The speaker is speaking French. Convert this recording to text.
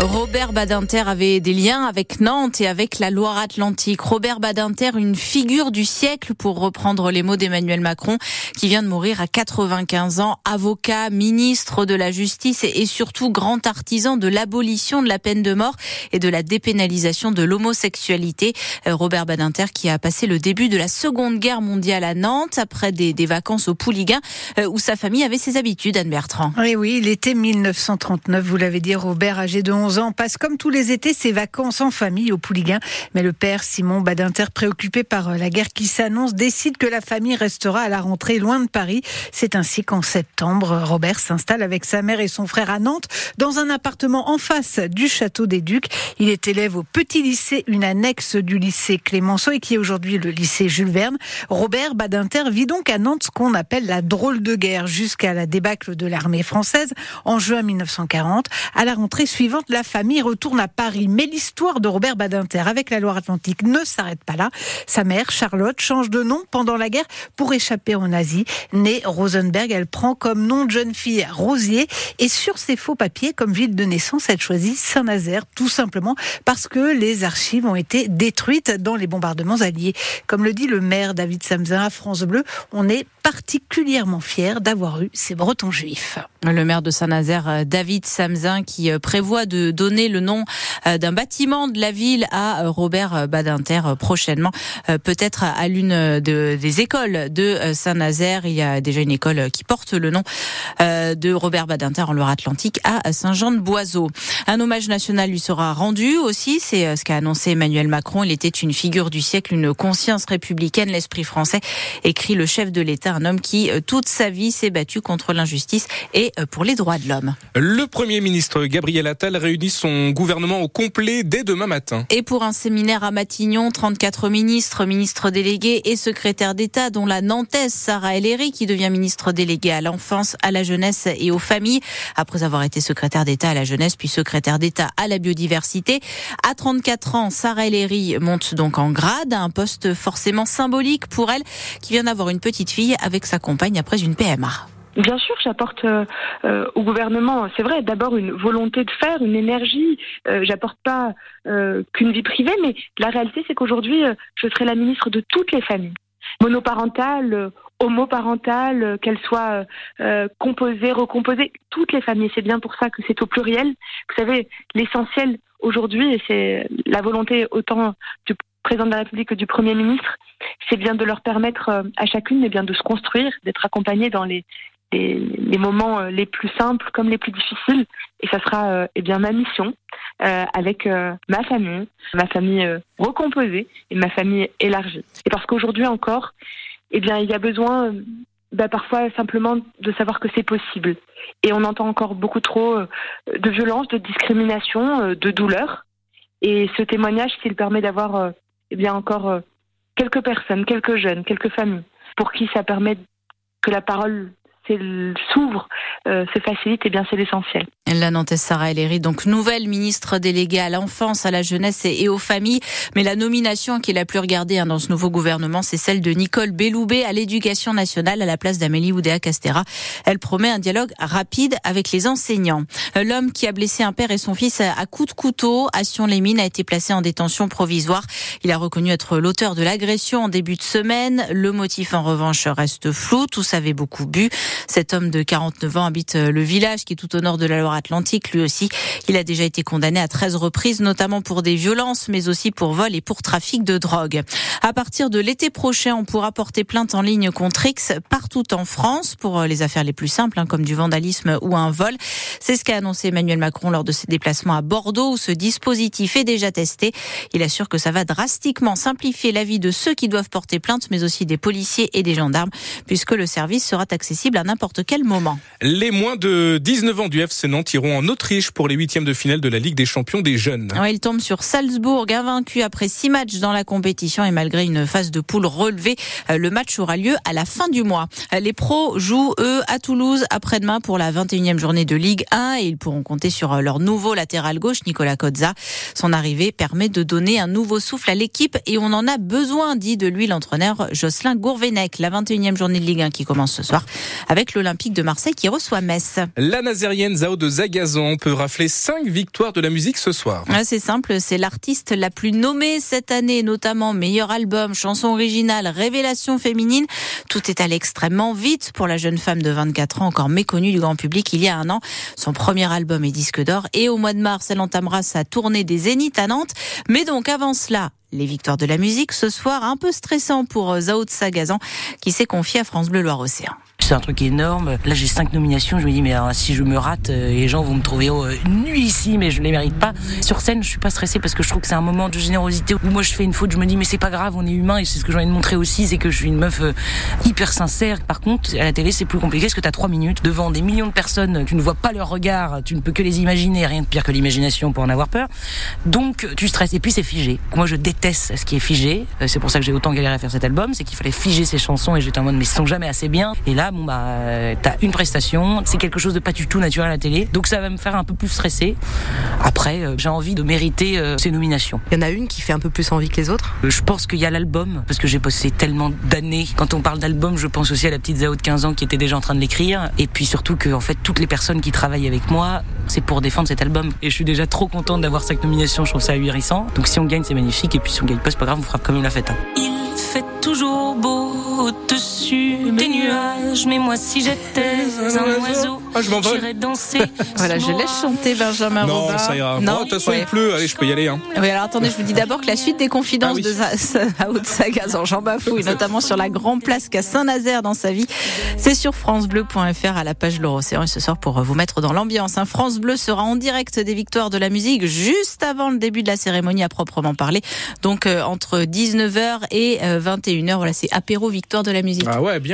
Robert Badinter avait des liens avec Nantes et avec la Loire-Atlantique. Robert Badinter, une figure du siècle pour reprendre les mots d'Emmanuel Macron, qui vient de mourir à 95 ans, avocat, ministre de la Justice et surtout grand artisan de l'abolition de la peine de mort et de la dépénalisation de l'homosexualité. Euh, Robert Badinter qui a passé le début de la Seconde Guerre mondiale à Nantes après des, vacances au Pouliguen euh, où sa famille avait ses habitudes, Anne Bertrand. Oui, oui, l'été 1939, vous l'avez dit, Robert, âgé de 11 ans, passe comme tous les étés ses vacances en famille au Pouliguen. Mais le père Simon Badinter, préoccupé par euh, la guerre qui s'annonce, décide que la famille restera à la rentrée loin de Paris. C'est ainsi qu'en septembre, Robert s'installe avec sa mère et son frère à Nantes dans un appartement en face du château des Ducs. Il est élève au petit lycée, une annexe du lycée Clémenceau et qui est aujourd'hui le lycée Jules Verne. Robert Badinter vit donc à Nantes ce qu'on appelle la drôle de guerre jusqu'à la débâcle de l'armée française en juin 1940. À la rentrée suivante, la famille retourne à Paris. Mais l'histoire de Robert Badinter avec la Loire-Atlantique ne s'arrête pas là. Sa mère, Charlotte, change de nom pendant la guerre pour échapper aux nazis. Née Rosenberg, elle prend comme nom de jeune fille Rosier. Et sur ses faux papiers, comme ville de naissance, elle choisit Saint-Nazaire, tout simplement parce que les archives ont été détruites dans les bombardements alliés. Comme le dit le maire David Samzin à France Bleu, on est particulièrement fier d'avoir eu ces Bretons juifs. Le maire de Saint-Nazaire, euh, David Samzin, qui euh, prévoit de donner le nom euh, d'un bâtiment de la ville à Robert Badinter prochainement, peut-être à l'une des écoles de Saint-Nazaire. Il y a déjà une école qui porte le nom de Robert Badinter en Loire-Atlantique à Saint-Jean-de-Boiseau. Un hommage national lui sera rendu aussi, c'est ce qu'a annoncé Emmanuel Macron. Il était une figure du siècle, une conscience républicaine, l'esprit français, écrit le chef de l'État un homme qui, euh, toute sa vie, s'est battu contre l'injustice et euh, pour les droits de l'homme. Le Premier ministre Gabriel Attal réunit son gouvernement au complet dès demain matin. Et pour un séminaire à Matignon, 34 ministres, ministres délégués et secrétaires d'État, dont la Nantaise Sarah Ellery, qui devient ministre déléguée à l'enfance, à la jeunesse et aux familles, après avoir été secrétaire d'État à la jeunesse, puis secrétaire d'État à la biodiversité. À 34 ans, Sarah Ellery monte donc en grade, un poste forcément symbolique pour elle, qui vient d'avoir une petite fille avec sa compagne après une PMA. Bien sûr, j'apporte euh, euh, au gouvernement, c'est vrai, d'abord une volonté de faire, une énergie. Euh, j'apporte pas qu'une vie privée, mais la réalité, c'est qu'aujourd'hui, je serai la ministre de toutes les familles, monoparentales, homoparentales, qu'elles soient composées, recomposées, toutes les familles. C'est bien pour ça que c'est au pluriel. Vous savez, l'essentiel aujourd'hui, c'est la volonté autant du président de la République que du Premier ministre, c'est bien de leur permettre euh, à chacune eh bien, de se construire, d'être accompagnée dans les, moments euh, les plus simples comme les plus difficiles. Et ça sera euh, eh bien ma mission avec ma famille, ma famille recomposée et ma famille élargie. Et parce qu'aujourd'hui encore, eh bien il y a besoin bah, parfois simplement de savoir que c'est possible. Et on entend encore beaucoup trop de violence, de discrimination, de douleur. Et ce témoignage, s'il permet d'avoir eh bien encore quelques personnes, quelques jeunes, quelques familles, pour qui ça permet que la parole s'ouvre, euh, se facilite, et eh bien c'est l'essentiel. La Nantaise Sarah Ellery, donc nouvelle ministre déléguée à l'enfance, à la jeunesse et aux familles. Mais la nomination qui est la plus regardée hein, dans ce nouveau gouvernement, c'est celle de Nicole Belloubet à l'éducation nationale à la place d'Amélie Oudéa-Castera. Elle promet un dialogue rapide avec les enseignants. L'homme qui a blessé un père et son fils à coups de couteau à Sion-les-Mines a été placé en détention provisoire. Il a reconnu être l'auteur de l'agression en début de semaine. Le motif en revanche reste flou. Tous avaient beaucoup bu. Cet homme de 49 ans habite euh, le village qui est tout au nord de la Loire-Atlantique. Lui aussi, il a déjà été condamné à 13 reprises, notamment pour des violences, mais aussi pour vol et pour trafic de drogue. À partir de l'été prochain, on pourra porter plainte en ligne contre X partout en France pour euh, les affaires les plus simples, hein, comme du vandalisme ou un vol. C'est ce qu'a annoncé Emmanuel Macron lors de ses déplacements à Bordeaux, où ce dispositif est déjà testé. Il assure que ça va drastiquement simplifier la vie de ceux qui doivent porter plainte, mais aussi des policiers et des gendarmes, puisque le service sera accessible à n'importe quel moment. Moins de 19 ans du FC Nantes iront en Autriche pour les huitièmes de finale de la Ligue des champions des jeunes. Ils tombent sur Salzbourg, invaincu après six matchs dans la compétition et malgré une phase de poule relevée, euh, le match aura lieu à la fin du mois. Euh, les pros jouent, eux, à Toulouse après-demain pour la 21e journée de Ligue 1 et ils pourront compter sur euh, leur nouveau latéral gauche, Nicolas Cozza. Son arrivée permet de donner un nouveau souffle à l'équipe et on en a besoin, dit de lui l'entraîneur Jocelyn Gourvenec. La 21e journée de Ligue 1 qui commence ce soir avec l'Olympique de Marseille qui reçoit Metz. La Nazérienne Zao de Zagazan peut rafler 5 victoires de la musique ce soir. c'est simple, c'est l'artiste la plus nommée cette année, notamment meilleur album, chanson originale, révélation féminine. Tout est allé extrêmement vite pour la jeune femme de 24 ans, encore méconnue du grand public il y a un an. Son premier album est disque d'or et au mois de mars, elle entamera sa tournée des Zéniths à Nantes. Mais donc avant cela, les victoires de la musique ce soir, un peu stressant pour euh, Zao Sagazan qui s'est confié à France Bleu Loire-Océan c'est un truc énorme. Là, j'ai cinq nominations. Je me dis, mais si je me rate, euh, les gens vont me trouver oh, nuit ici, mais je les mérite pas. Sur scène, je suis pas stressée parce que je trouve que c'est un moment de générosité où moi je fais une faute. Je me dis, mais c'est pas grave, on est humain et c'est ce que j'ai envie de montrer aussi, c'est que je suis une meuf euh, hyper sincère. Par contre, à la télé, c'est plus compliqué parce que tu as trois minutes devant des millions de personnes. Tu ne vois pas leur regard, tu ne peux que les imaginer. Rien de pire que l'imagination pour en avoir peur. Donc, tu stresses. Et puis, c'est figé. Moi, je déteste ce qui est figé. Euh, c'est pour ça que j'ai autant galéré à faire cet album. C'est qu'il fallait figer ces chansons et j'étais en mode, mais ils sont jamais assez bien. Et là, bon, bah, t'as une prestation, c'est quelque chose de pas du tout naturel à la télé, donc ça va me faire un peu plus stresser. Après, euh, j'ai envie de mériter euh, ces nominations. Il y en a une qui fait un peu plus envie que les autres? Euh, Je pense qu'il y a l'album, parce que j'ai bossé tellement d'années. Quand on parle d'album, je pense aussi à la petite Zao de 15 ans qui était déjà en train de l'écrire, et puis surtout que en fait toutes les personnes qui travaillent avec moi, c'est pour défendre cet album. Et je suis déjà trop contente d'avoir cette nomination, je trouve ça ahurissant. Donc si on gagne, c'est magnifique, et puis si on gagne pas, c'est pas grave, on fera comme même la fête. Hein. Fait toujours beau au-dessus des nuages. Mais moi, si j'étais un oiseau, ah, j'irais danser. voilà, je laisse chanter Benjamin Non, ça ira. Non, de toute façon, il pleut. Allez, je peux y aller. Hein. Oui, alors attendez, je vous dis d'abord que la suite des confidences ah de Haute Sagazan, Jean Bafouille, notamment sur la grande place qu'a Saint-Nazaire dans sa vie, c'est sur FranceBleu.fr à la page l'Océan. Et ce soir, pour vous mettre dans l'ambiance, hein, France Bleu sera en direct des victoires de la musique juste avant le début de la cérémonie à proprement parler. Donc, euh, entre 19h et 21h, euh, voilà, c'est apéro victoire de la musique. Ah ouais, bien.